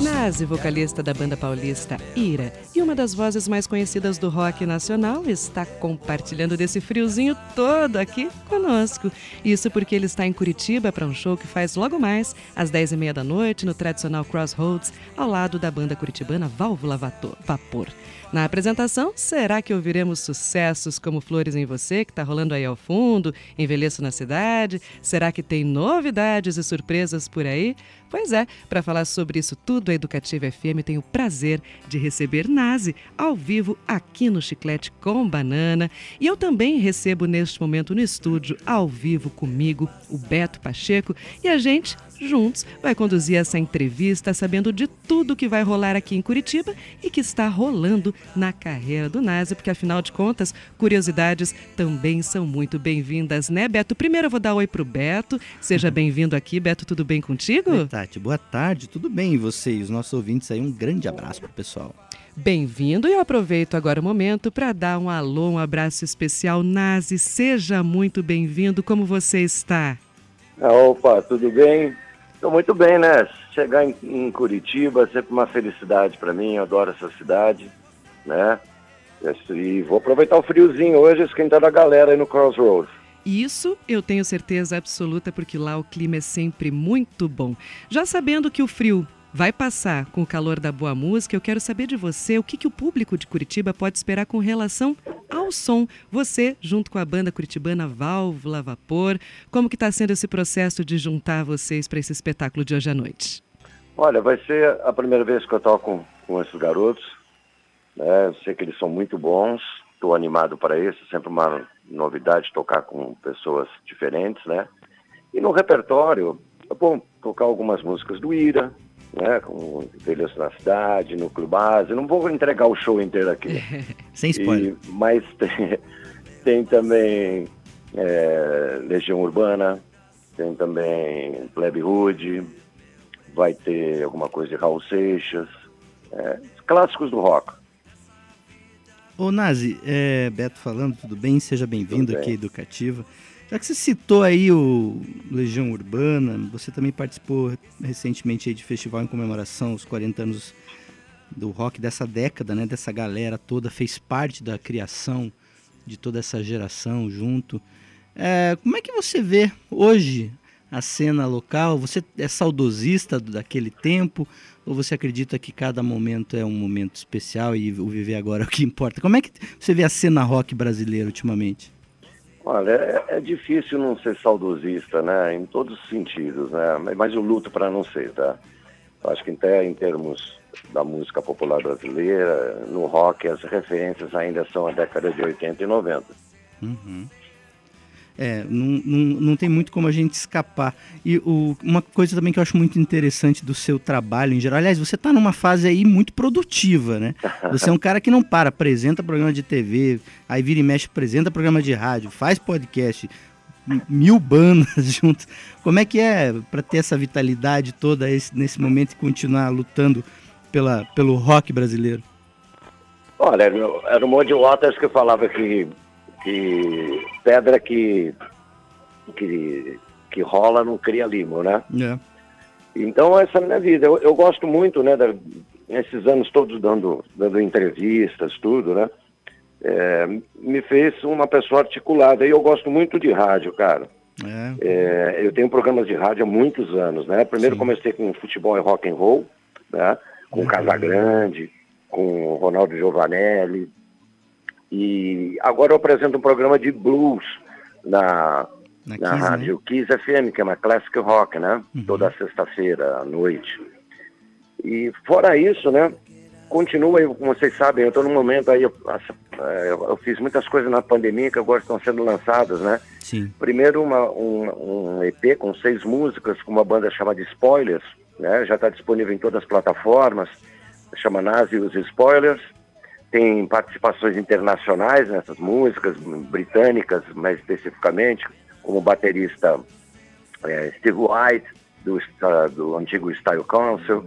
Nazi, vocalista da banda paulista Ira e uma das vozes mais conhecidas do rock nacional, está compartilhando desse friozinho todo aqui conosco. Isso porque ele está em Curitiba para um show que faz logo mais às 10h30 da noite no tradicional Crossroads, ao lado da banda curitibana Válvula Vapor. Na apresentação, será que ouviremos sucessos como Flores em Você, que está rolando aí ao fundo, Envelheço na Cidade? Será que tem novidades e surpresas por aí? Pois é, para falar sobre isso tudo, a Educativa FM tem o prazer de receber Nazi ao vivo aqui no Chiclete com Banana. E eu também recebo neste momento no estúdio, ao vivo comigo, o Beto Pacheco, e a gente juntos vai conduzir essa entrevista sabendo de tudo que vai rolar aqui em Curitiba e que está rolando na carreira do Nazi, porque afinal de contas, curiosidades também são muito bem-vindas, né, Beto? Primeiro eu vou dar oi pro Beto. Seja bem-vindo aqui, Beto, tudo bem contigo? Oi, Tati, boa tarde, tudo bem? E você e os nossos ouvintes aí, um grande abraço pro pessoal. Bem-vindo e eu aproveito agora o momento para dar um alô, um abraço especial. Nazi, seja muito bem-vindo. Como você está? Opa, tudo bem? Estou muito bem, né? Chegar em, em, Curitiba é sempre uma felicidade para mim, eu adoro essa cidade, né? E vou aproveitar o friozinho hoje esquentar a galera aí no Crossroads. Isso eu tenho certeza absoluta, porque lá o clima é sempre muito bom. Já sabendo que o frio vai passar com o calor da boa música. Eu quero saber de você o que, que o público de Curitiba pode esperar com relação ao som. Você, junto com a banda curitibana Válvula Vapor, como que está sendo esse processo de juntar vocês para esse espetáculo de hoje à noite? Olha, vai ser a primeira vez que eu toco com, esses garotos. Né? Eu sei que eles são muito bons. Estou animado para isso. Sempre uma novidade tocar com pessoas diferentes, né? E no repertório, bom, tocar algumas músicas do Ira, né, com Envelheço na Cidade, no Clubase. Não vou entregar o show inteiro aqui. Sem spoiler. E, mas tem, tem também é, Legião Urbana, tem também Plebe Hood, vai ter alguma coisa de Raul Seixas, é, clássicos do rock. Ô Nazi, é, Beto falando, tudo bem? Seja bem-vindo aqui à Educativa. Já que você citou aí o Legião Urbana, você também participou recentemente de festival em comemoração aos 40 anos do rock dessa década, né? Dessa galera toda, fez parte da criação de toda essa geração junto. É, como é que você vê hoje a cena local? Você é saudosista daquele tempo? Ou você acredita que cada momento é um momento especial e o viver agora é o que importa? Como é que você vê a cena rock brasileira ultimamente? Olha, é, é, difícil não ser saudosista, né? Em todos os sentidos, né? Mas eu luto para não ser, tá? acho que até em termos da música popular brasileira, no rock as referências ainda são a década de 80 e 90. Uhum. É, não, não, não tem muito como a gente escapar. E o, uma coisa também que eu acho muito interessante do seu trabalho em geral, aliás, você está numa fase aí muito produtiva, né? Você é um cara que não para, apresenta programa de TV, aí vira e mexe, apresenta programa de rádio, faz podcast, mil bandas juntos. Como é que é para ter essa vitalidade toda esse, nesse momento e continuar lutando pela, pelo rock brasileiro? Olha, era o Modi Waters que falava que que pedra que, que, que rola não cria limo, né? É. Então essa é a minha vida. Eu, eu gosto muito, né, da, esses anos todos dando, dando entrevistas, tudo, né? É, me fez uma pessoa articulada. E eu gosto muito de rádio, cara. É. É, eu tenho programas de rádio há muitos anos, né? Primeiro Sim. comecei com futebol e rock and roll, né? Com uhum. Casagrande, com Ronaldo Giovanelli, e agora eu apresento um programa de blues na, na, na Kiss, rádio né? Kiss FM, que é uma classic rock, né? Uhum. Toda sexta-feira à noite. E fora isso, né? Continua, como vocês sabem, eu estou num momento aí, eu, eu, eu, fiz muitas coisas na pandemia que agora estão sendo lançadas, né? Sim. Primeiro uma, um, um EP com seis músicas, com uma banda chamada Spoilers, né? Já está disponível em todas as plataformas, chama Nazi os Spoilers tem participações internacionais nessas músicas, britânicas mais especificamente, como o baterista é, Steve White, do, do antigo Style Council,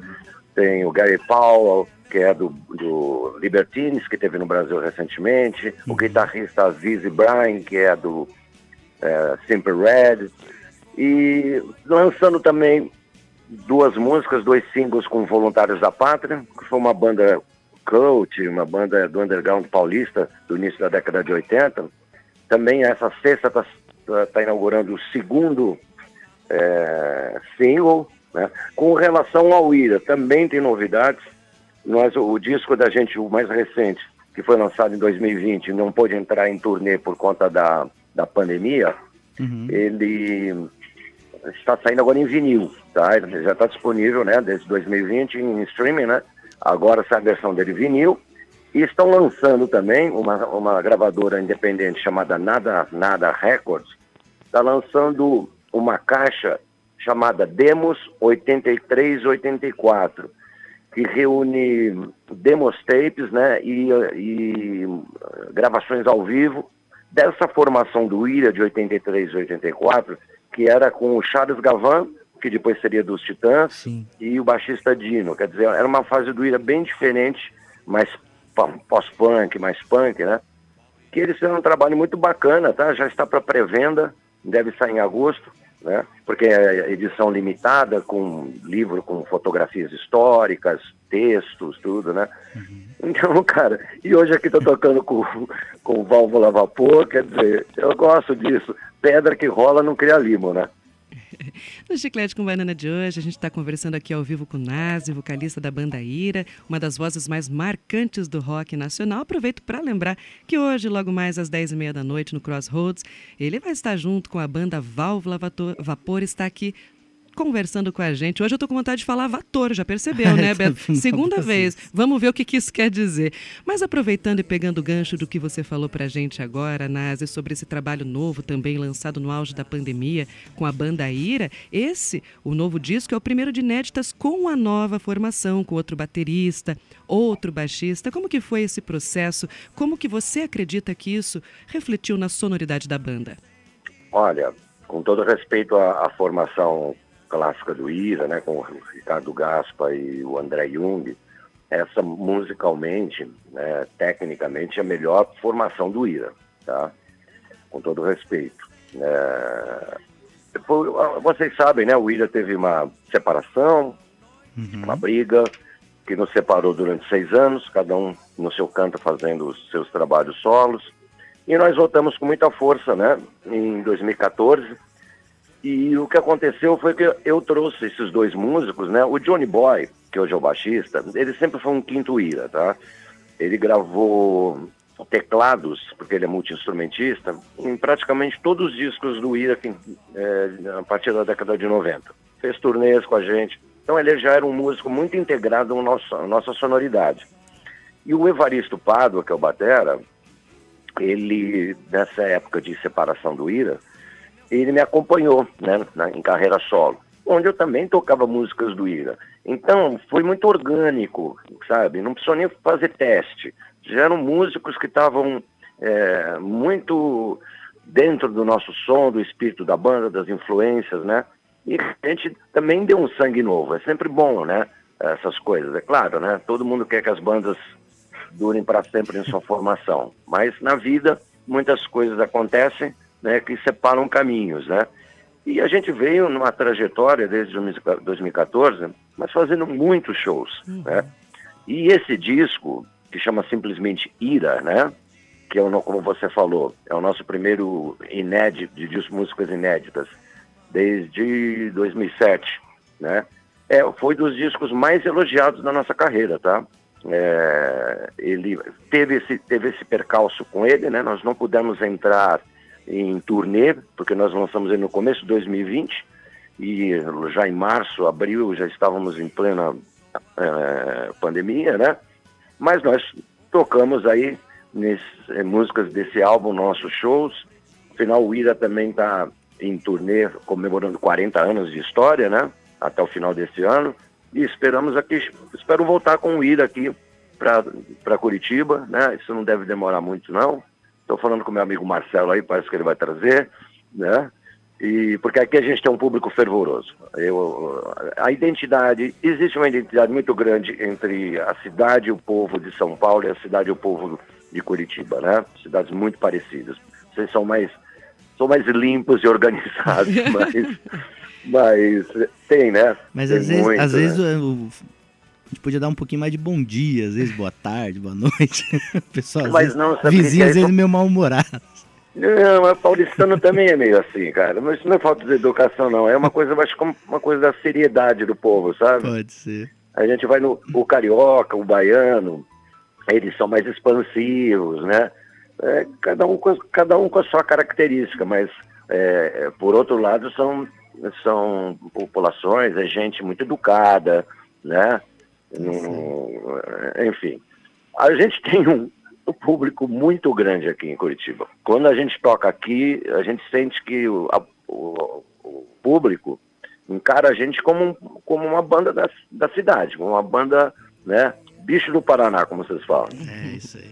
tem o Gary Powell, que é do, do Libertines, que teve no Brasil recentemente, o guitarrista Vizzy Bryan, que é do é, Simple Red, e lançando também duas músicas, dois singles com Voluntários da Pátria, que foi uma banda cult, uma banda do underground paulista do início da década de 80. Também essa sexta está tá, tá inaugurando o segundo é, single, né? Com relação ao Ira, também tem novidades. Nós, o disco da gente, o mais recente, que foi lançado em 2020, não pôde entrar em turnê por conta da, da pandemia, uhum. ele está saindo agora em vinil, tá? Ele já está disponível, né, desde 2020 em streaming, né? Agora sai a versão dele vinil. E estão lançando também uma, uma gravadora independente chamada Nada Nada Records, está lançando uma caixa chamada Demos 8384, que reúne demos tapes né, e, e gravações ao vivo dessa formação do Ira de 83 e 84, que era com o Charles Gavan, que depois seria dos Titãs, Sim. e o baixista Dino. Quer dizer, era uma fase do Ira bem diferente, mais pós-punk, mais punk, né? Que eles fizeram um trabalho muito bacana, tá? Já está para pré-venda, deve sair em agosto né? Porque é edição limitada, com livro com fotografias históricas, textos, tudo, né? Uhum. Então, cara, e hoje aqui tô tocando com, com válvula a vapor, quer dizer, eu gosto disso. Pedra que rola não cria limo, né? No Chiclete com Banana de hoje, a gente está conversando aqui ao vivo com o Nazi, vocalista da banda Ira, uma das vozes mais marcantes do rock nacional. Aproveito para lembrar que hoje, logo mais às 10h30 da noite, no Crossroads, ele vai estar junto com a banda Válvula Vapor, está aqui conversando com a gente. Hoje eu estou com vontade de falar vator, já percebeu, né, Beto? Segunda vez. Vamos ver o que, que isso quer dizer. Mas aproveitando e pegando o gancho do que você falou para a gente agora, Nazi, sobre esse trabalho novo também lançado no auge da pandemia com a banda Ira, esse, o novo disco, é o primeiro de inéditas com a nova formação, com outro baterista, outro baixista. Como que foi esse processo? Como que você acredita que isso refletiu na sonoridade da banda? Olha, com todo respeito à, à formação clássica do Ira, né, com o Ricardo Gaspa e o André Jung, essa musicalmente, né, tecnicamente, é a melhor formação do Ira, tá? Com todo respeito. É... Vocês sabem, né, o Ira teve uma separação, uhum. uma briga, que nos separou durante seis anos, cada um no seu canto fazendo os seus trabalhos solos, e nós voltamos com muita força, né, em 2014, e o que aconteceu foi que eu trouxe esses dois músicos, né? O Johnny Boy, que hoje é o baixista, ele sempre foi um quinto ira, tá? Ele gravou teclados, porque ele é multi-instrumentista, em praticamente todos os discos do Ira é, a partir da década de 90. Fez turnês com a gente. Então ele já era um músico muito integrado na nossa sonoridade. E o Evaristo Pádua, que é o batera, ele, nessa época de separação do Ira, ele me acompanhou né, na, em carreira solo, onde eu também tocava músicas do Ira. Então, foi muito orgânico, sabe? Não precisou nem fazer teste. Já eram músicos que estavam é, muito dentro do nosso som, do espírito da banda, das influências, né? E a gente também deu um sangue novo. É sempre bom, né? Essas coisas, é claro, né? Todo mundo quer que as bandas durem para sempre em sua formação. Mas na vida, muitas coisas acontecem né, que separam caminhos, né? E a gente veio numa trajetória desde 2014, mas fazendo muitos shows, uhum. né? E esse disco, que chama simplesmente Ira, né? Que é o, como você falou, é o nosso primeiro inédito, de músicas inéditas, desde 2007, né? É, foi dos discos mais elogiados da nossa carreira, tá? É, ele teve esse, teve esse percalço com ele, né? Nós não pudemos entrar em turnê, porque nós lançamos no começo de 2020 e já em março, abril, já estávamos em plena é, pandemia, né? Mas nós tocamos aí nesse, é, músicas desse álbum, nossos shows. Afinal, o Ira também está em turnê comemorando 40 anos de história, né? Até o final desse ano. E esperamos aqui, espero voltar com o Ira aqui para Curitiba, né? Isso não deve demorar muito, não. Estou falando com meu amigo Marcelo aí, parece que ele vai trazer, né? E porque aqui a gente tem um público fervoroso. Eu, a identidade, existe uma identidade muito grande entre a cidade e o povo de São Paulo e a cidade e o povo de Curitiba, né? Cidades muito parecidas. Vocês são mais são mais limpos e organizados, mas Mas tem, né? Mas tem às vezes, muito, às né? vezes a gente podia dar um pouquinho mais de bom dia, às vezes boa tarde, boa noite. Pessoal, às Mas não, sabe vizinho, que às é? vezes meio mal-humorado. Não, mas paulistano também é meio assim, cara. Mas isso não é falta de educação, não. É uma coisa, acho como uma coisa da seriedade do povo, sabe? Pode ser. A gente vai no o carioca, o baiano, eles são mais expansivos, né? É, cada, um com, cada um com a sua característica, mas é, por outro lado são, são populações, é gente muito educada, né? Não- enfim, a gente tem um, um público muito grande aqui em Curitiba. Quando a gente toca aqui, a gente sente que o, a- o- o público encara a gente como, um- como uma banda da, da cidade, como uma banda, né? Bicho do Paraná, como vocês falam. É isso aí.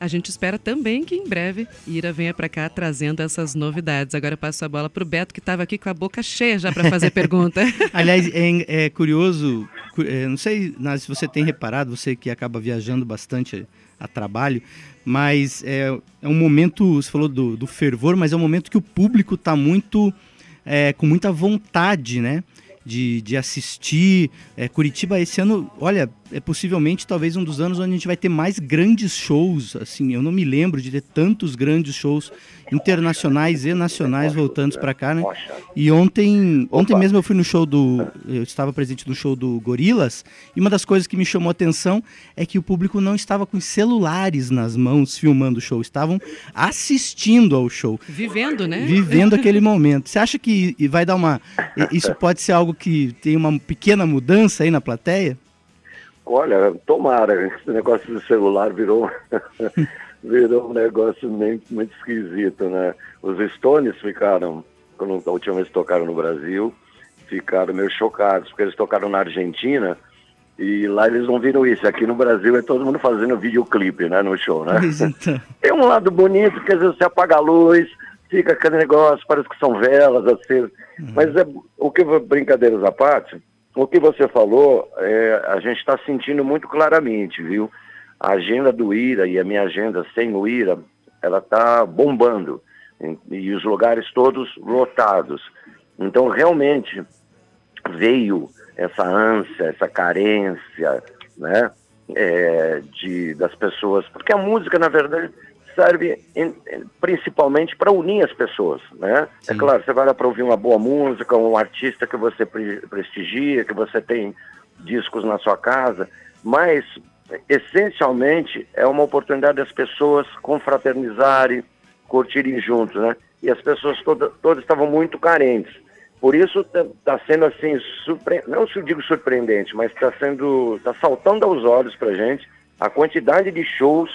A gente espera também que em breve Ira venha para cá trazendo essas novidades. Agora eu passo a bola para o Beto, que estava aqui com a boca cheia já para fazer pergunta. Aliás, é, é curioso, cu- é, não sei se você tem reparado, você que acaba viajando bastante a trabalho, mas é, é um momento, você falou do, do fervor, mas é um momento que o público está muito, é, com muita vontade, né? De, de assistir. É, Curitiba esse ano, olha, é possivelmente talvez um dos anos onde a gente vai ter mais grandes shows. Assim, eu não me lembro de ter tantos grandes shows internacionais e nacionais voltando para cá, né? E ontem, ontem mesmo eu fui no show do. Eu estava presente no show do Gorilas, e uma das coisas que me chamou a atenção é que o público não estava com os celulares nas mãos filmando o show, estavam assistindo ao show, Vivendo, né? vivendo aquele momento. Você acha que vai dar uma. Isso pode ser algo que tem uma pequena mudança aí na plateia? Olha, tomara, esse negócio do celular virou, virou um negócio meio, muito esquisito, né? Os Stones ficaram, quando a última vez tocaram no Brasil, ficaram meio chocados, porque eles tocaram na Argentina e lá eles não viram isso. Aqui no Brasil é todo mundo fazendo videoclipe, né, no show, né? Então. Tem um lado bonito, que às vezes você apaga a luz, fica aquele negócio, parece que são velas, assim. Mas é, o que, brincadeiras à parte, o que você falou, é, a gente está sentindo muito claramente, viu? A agenda do IRA e a minha agenda sem o IRA, ela está bombando. E, os lugares todos lotados. Então, realmente, veio essa ânsia, essa carência, né, é, de, das pessoas, porque a música, na verdade, serve em- principalmente para unir as pessoas, né? É Sim. claro, você vai lá para ouvir uma boa música, um artista que você pre- prestigia, que você tem discos na sua casa, mas essencialmente é uma oportunidade das pessoas confraternizarem, curtirem juntos, né? E as pessoas toda, todas estavam muito carentes. Por isso está sendo assim, surpre... não se eu digo surpreendente, mas está sendo, está saltando aos olhos para gente a quantidade de shows,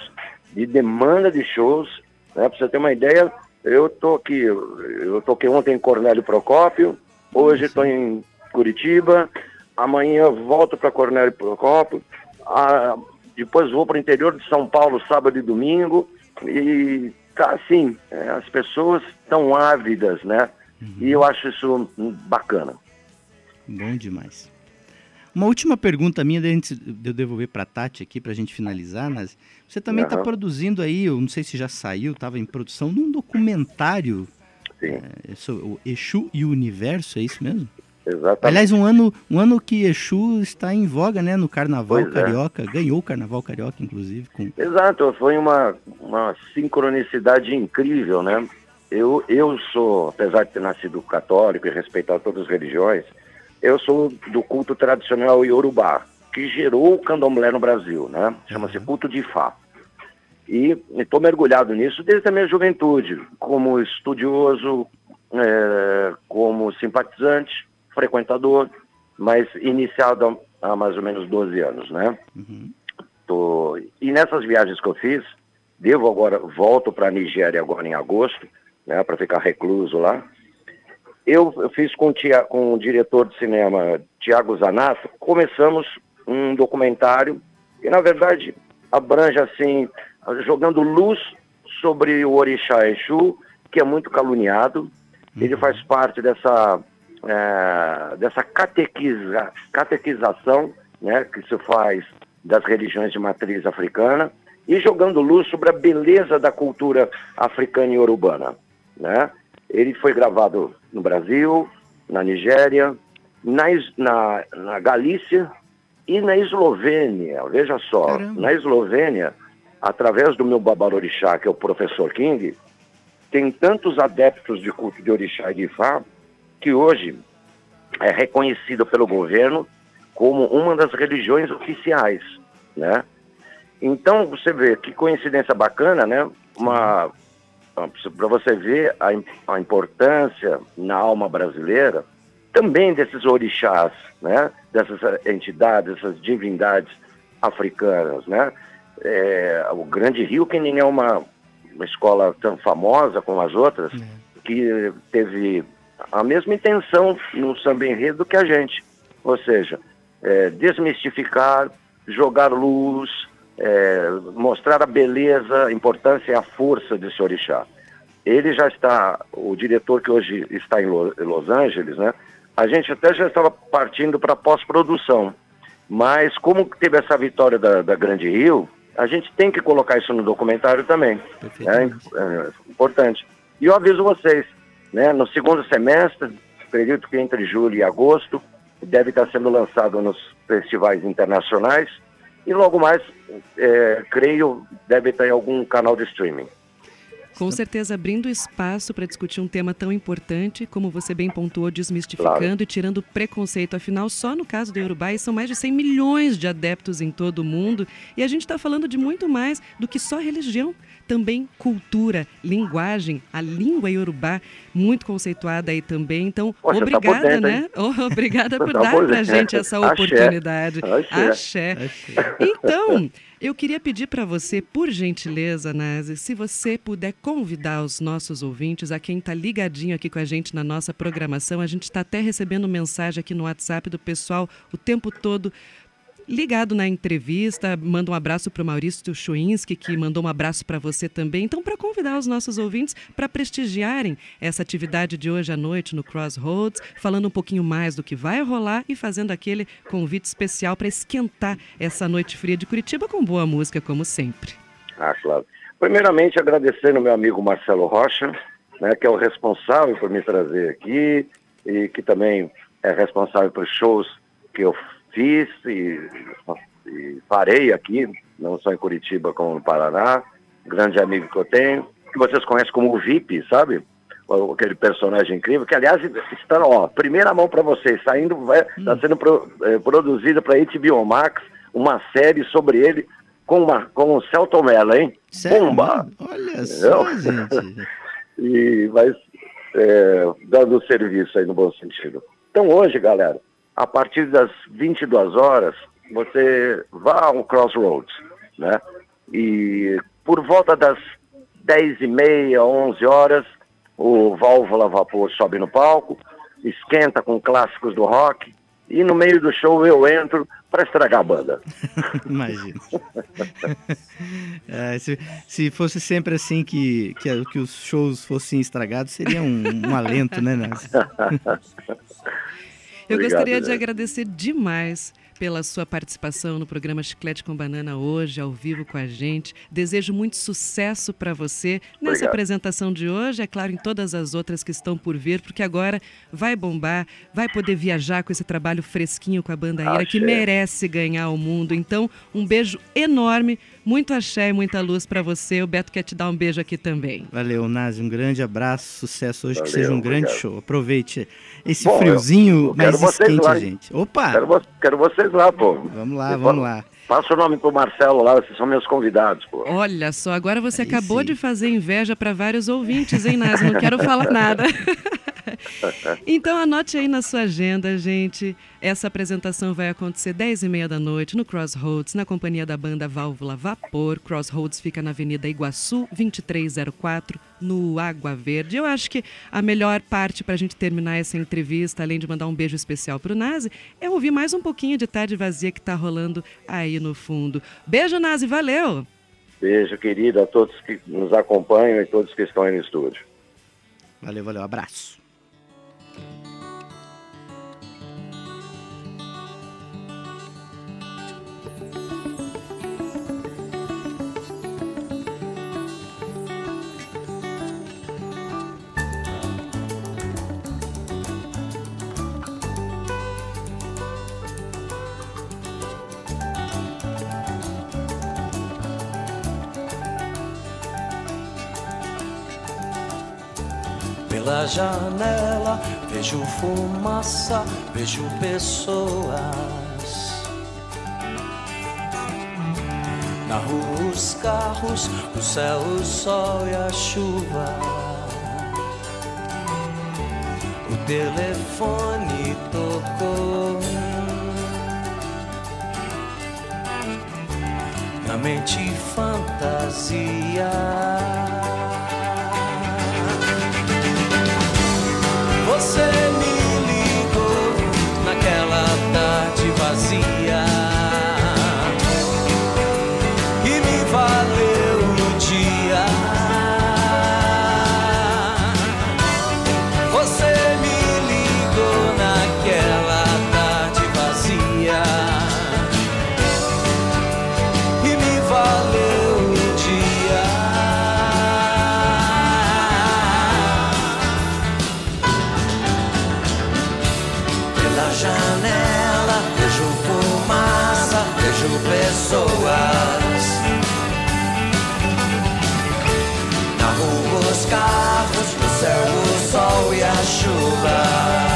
de demanda de shows. Né? Para você ter uma ideia, eu tô aqui, eu toquei ontem em Cornélio Procópio, hoje estou em Curitiba, amanhã volto para Cornélio Procópio, ah, depois vou para o interior de São Paulo sábado e domingo e tá assim, é, as pessoas estão ávidas, né? E eu acho isso bacana. Bom demais. Uma última pergunta minha, antes de eu devolver para a Tati aqui para a gente finalizar, Nazi. Você também está Aham. produzindo aí, eu não sei se já saiu, estava em produção de um documentário é, sobre o Exu e o Universo, é isso mesmo? exatamente. Aliás, um ano, um ano que Exu está em voga, né, no Carnaval Pois é. Carioca, ganhou o Carnaval Carioca, inclusive, com Exato, foi uma, uma sincronicidade incrível, né? Eu, eu sou, apesar de ter nascido católico e respeitar todas as religiões, eu sou do culto tradicional Yorubá, que gerou o candomblé no Brasil, né? Chama-se culto de Ifá. E estou mergulhado nisso desde a minha juventude, como estudioso, eh, como simpatizante, frequentador, mas iniciado há, há mais ou menos 12 anos, né? Uhum. Tô... E nessas viagens que eu fiz, devo agora, volto para a Nigéria agora em agosto, né, para ficar recluso lá. Eu, eu fiz com, o Tia- com o diretor de cinema Tiago Zanato, começamos um documentário que, na verdade, abrange, assim, jogando luz sobre o Orixá Exu, que é muito caluniado. Ele faz parte dessa, eh, dessa catequiza, catequização né, que se faz das religiões de matriz africana e jogando luz sobre a beleza da cultura africana e urbana, né? Ele foi gravado no Brasil, na Nigéria, na, na, na Galícia e na Eslovênia. Veja só, Caramba. na Eslovênia, através do meu babalorixá, que é o professor King, tem tantos adeptos de culto de orixá e de Ifá que hoje é reconhecido pelo governo como uma das religiões oficiais, né? Então você vê que coincidência bacana, né? Uma para você ver a, a importância na alma brasileira também desses orixás, né? Dessas entidades, dessas divindades africanas, né? É, o Grande Rio, que nem é uma, uma escola tão famosa como as outras, que teve a mesma intenção no samba enredo que a gente, ou seja, é, desmistificar, jogar luz, é, mostrar a beleza, a importância e a força desse orixá. Ele já está, o diretor que hoje está em Lo- em Los Angeles, né? A gente até já estava partindo para pós-produção, mas como teve essa vitória da, da Grande Rio, a gente tem que colocar isso no documentário também. É, Perfeitamente. é importante. E eu aviso vocês, né, no segundo semestre, acredito que entre julho e agosto, deve estar sendo lançado nos festivais internacionais e logo mais, é, creio, deve estar em algum canal de streaming. Com certeza abrindo espaço para discutir um tema tão importante, como você bem pontuou, desmistificando Claro. e tirando preconceito. Afinal, só no caso do Urubá são mais de 100 milhões de adeptos em todo o mundo. E a gente está falando de muito mais do que só religião. Também cultura, linguagem, a língua iorubá, muito conceituada aí também. Então, Poxa, tá obrigada, dentro, né? Oh, obrigada por Tá dar pra dentro. gente essa Axé. oportunidade. Axé. Axé. Achei. Então, eu queria pedir para você, por gentileza, Nazi, se você puder convidar os nossos ouvintes, a quem está ligadinho aqui com a gente na nossa programação, a gente está até recebendo mensagem aqui no WhatsApp do pessoal o tempo todo ligado na entrevista. Manda um abraço para o Maurício Chuinski, que mandou um abraço para você também. Então, para convidar os nossos ouvintes para prestigiarem essa atividade de hoje à noite no Crossroads, falando um pouquinho mais do que vai rolar e fazendo aquele convite especial para esquentar essa noite fria de Curitiba com boa música, como sempre. Ah, claro. Primeiramente, agradecendo meu amigo Marcelo Rocha, né, que é o responsável por me trazer aqui e que também é responsável por shows que eu fiz e, e farei aqui, não só em Curitiba como no Paraná. Grande amigo que eu tenho, que vocês conhecem como o VIP, sabe? Aquele personagem incrível, que aliás está, ó, primeira mão para vocês, saindo, vai, está sendo pro, eh, produzida para HBO Max, uma série sobre ele com, uma, com o Celton Mello, hein? Sério? Bomba! Olha só, Entendeu? gente. e vai é, dando serviço aí no bom sentido. Então hoje, galera, a partir das 22 horas, você vá ao Crossroads, né? E por volta das 10 e meia, 11 horas, o Válvula Vapor sobe no palco, esquenta com clássicos do rock, e no meio do show eu entro para estragar a banda. Imagina. É, se, se fosse sempre assim que, que, que os shows fossem estragados, seria um, um alento, né, Nancy? Eu Obrigado, gostaria de Zé. agradecer demais pela sua participação no programa Chiclete com Banana hoje, ao vivo com a gente. Desejo muito sucesso para você nessa Obrigado. apresentação de hoje, é claro, em todas as outras que estão por vir, porque agora vai bombar, vai poder viajar com esse trabalho fresquinho com a banda Ira, que merece ganhar o mundo. Então, um beijo enorme, muito axé e muita luz para você. O Beto quer te dar um beijo aqui também. Valeu, Nazi, um grande abraço, sucesso hoje, que Valeu, seja um grande obrigado. show. Aproveite esse Bom, friozinho, mas vocês esquente lá, gente. Opa! Quero, vo- quero vocês lá, pô. Vamos lá, Me vamos lá. Passa o nome pro Marcelo lá, vocês são meus convidados, pô. Olha só, agora você Aí acabou sim. de fazer inveja para vários ouvintes, hein, Nazi? Não quero falar nada. então anote aí na sua agenda, gente. Essa apresentação vai acontecer 10 e meia da noite no Crossroads, na companhia da banda Válvula Vapor. Crossroads fica na Avenida Iguaçu, 2304, no Água Verde. Eu acho que a melhor parte para a gente terminar essa entrevista, além de mandar um beijo especial para o Nazi, é ouvir mais um pouquinho de Tarde Vazia que está rolando aí no fundo. Beijo, Nazi, valeu! Beijo, querido, a todos que nos acompanham e todos que estão aí no estúdio. Valeu, valeu, abraço. pela janela, vejo fumaça, vejo pessoas. Na rua os carros, o céu, o sol e a chuva. O telefone tocou. Na mente fantasia. over.